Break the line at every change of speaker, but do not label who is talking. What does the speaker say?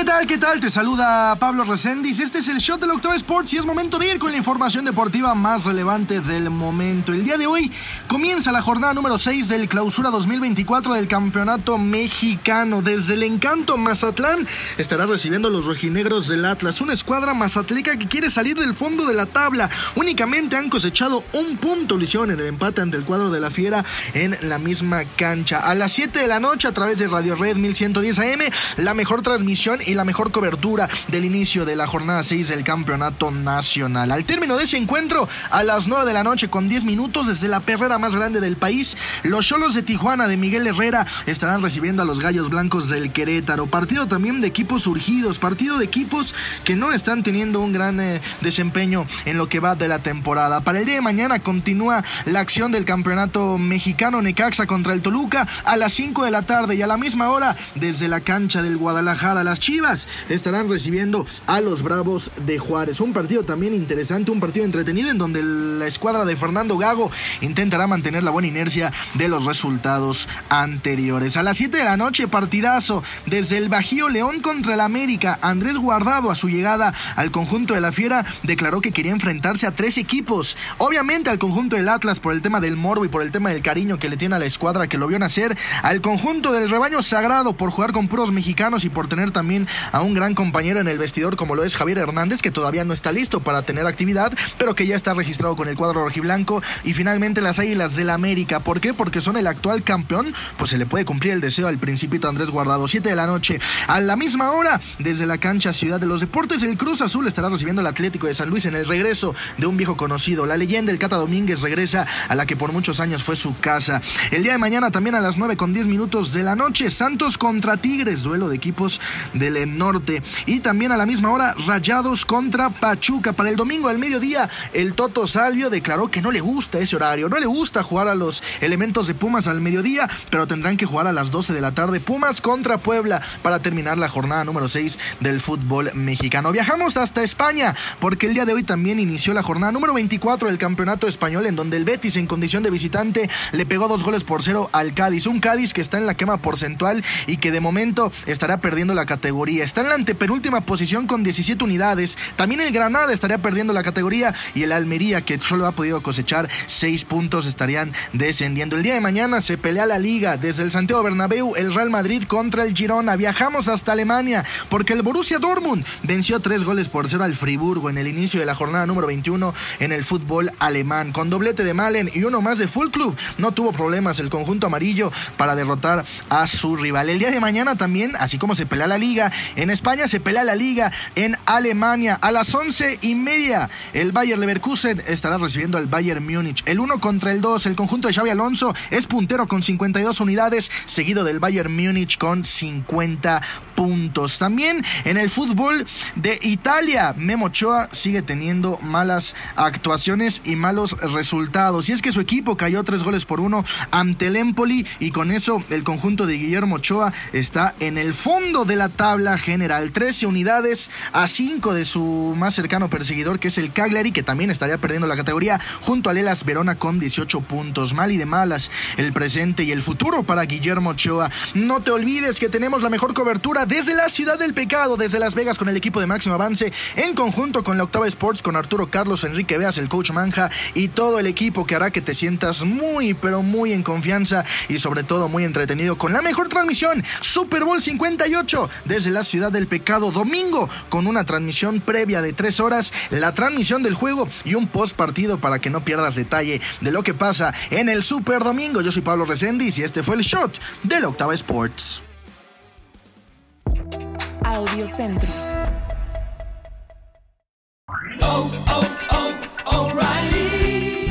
¿Qué tal? ¿Qué tal? Te saluda Pablo Reséndiz. Este es el Shot del Octavo Sports y es momento de ir con la información deportiva más relevante del momento. El día de hoy comienza la jornada número 6 del Clausura 2024 del Campeonato Mexicano. Desde el Encanto Mazatlán estará recibiendo los rojinegros del Atlas, una escuadra mazatleca que quiere salir del fondo de la tabla. Únicamente han cosechado un punto, lesión en el empate ante el cuadro de la Fiera en la misma cancha. A las 7 de la noche a través de Radio Red 1110 AM, la mejor transmisión y la mejor cobertura del inicio de la jornada 6 del campeonato nacional. Al término de ese encuentro, a las 9 de la noche con 10 minutos desde la perrera más grande del país, los Cholos de Tijuana de Miguel Herrera estarán recibiendo a los Gallos Blancos del Querétaro. Partido también de equipos surgidos, partido de equipos que no están teniendo un gran eh, desempeño en lo que va de la temporada. Para el día de mañana continúa la acción del campeonato mexicano Necaxa contra el Toluca a las 5 de la tarde y a la misma hora desde la cancha del Guadalajara. Las Chivas estarán recibiendo a los Bravos de Juárez. Un partido también interesante, un partido entretenido en donde la escuadra de Fernando Gago intentará mantener la buena inercia de los resultados anteriores. A las 7 de la noche, partidazo desde el Bajío León contra el América. Andrés Guardado a su llegada al conjunto de la Fiera declaró que quería enfrentarse a tres equipos. Obviamente al conjunto del Atlas por el tema del morbo y por el tema del cariño que le tiene a la escuadra que lo vio nacer. Al conjunto del rebaño sagrado por jugar con puros mexicanos y por tener también a un gran compañero en el vestidor como lo es Javier Hernández, que todavía no está listo para tener actividad, pero que ya está registrado con el cuadro rojiblanco. Y finalmente las Águilas del América. ¿Por qué? Porque son el actual campeón. Pues se le puede cumplir el deseo al principito Andrés Guardado. 7 de la noche. A la misma hora, desde la cancha Ciudad de los Deportes, el Cruz Azul estará recibiendo al Atlético de San Luis en el regreso de un viejo conocido. La leyenda, el Cata Domínguez, regresa a la que por muchos años fue su casa. El día de mañana, también a las 9 con 10 minutos de la noche, Santos contra Tigres, duelo de equipos del norte. Y también a la misma hora, Rayados contra Pachuca. Para el domingo al mediodía, el Toto Salvio declaró que no le gusta ese horario, no le gusta jugar a los elementos de Pumas al mediodía, pero tendrán que jugar a las 12 de la tarde. Pumas contra Puebla para terminar la jornada número 6 del fútbol mexicano. Viajamos hasta España, porque el día de hoy también inició la jornada número 24 del campeonato español, en donde el Betis, en condición de visitante, le pegó dos goles por cero al Cádiz. Un Cádiz que está en la quema porcentual y que de momento estará perdiendo la categoría. Está en la antepenúltima posición con 17 unidades. También el Granada estaría perdiendo la categoría y el Almería, que solo ha podido cosechar 6 puntos, estarían descendiendo. El día de mañana se pelea la liga desde el Santiago Bernabéu, el Real Madrid contra el Girona. Viajamos hasta Alemania porque el Borussia Dortmund venció 3 goles por 0 al Friburgo en el inicio de la jornada número 21 en el fútbol alemán. Con doblete de Malen y uno más de Full Club, no tuvo problemas el conjunto amarillo para derrotar a su rival. El día de mañana también, así como se pelea la liga, en España se pelea la liga en Alemania. A las once y media, el Bayer Leverkusen estará recibiendo al Bayern Múnich. El 1 contra el 2, el conjunto de Xavi Alonso es puntero con 52 unidades, seguido del Bayern Múnich con 50 puntos. También en el fútbol de Italia, Memo Ochoa sigue teniendo malas actuaciones y malos resultados. Y es que su equipo cayó tres goles por uno ante el Empoli y con eso el conjunto de Guillermo Ochoa está en el fondo de la tabla general. 13 unidades a 5 de su más cercano perseguidor que es el Cagliari que también estaría perdiendo la categoría junto a Lelas Verona con 18 puntos. Mal y de malas el presente y el futuro para Guillermo Ochoa. No te olvides que tenemos la mejor cobertura desde la ciudad del pecado, desde Las Vegas con el equipo de máximo avance en conjunto con la Octava Sports con Arturo Carlos Enrique Veas, el coach Manja y todo el equipo que hará que te sientas muy pero muy en confianza y sobre todo muy entretenido con la mejor transmisión Super Bowl 58 desde la ciudad del pecado domingo con una transmisión previa de tres horas, la transmisión del juego y un post partido para que no pierdas detalle de lo que pasa en el Super Domingo. Yo soy Pablo Reséndiz y este fue el shot de la Octava Sports.
Audio Centro.
Oh, oh.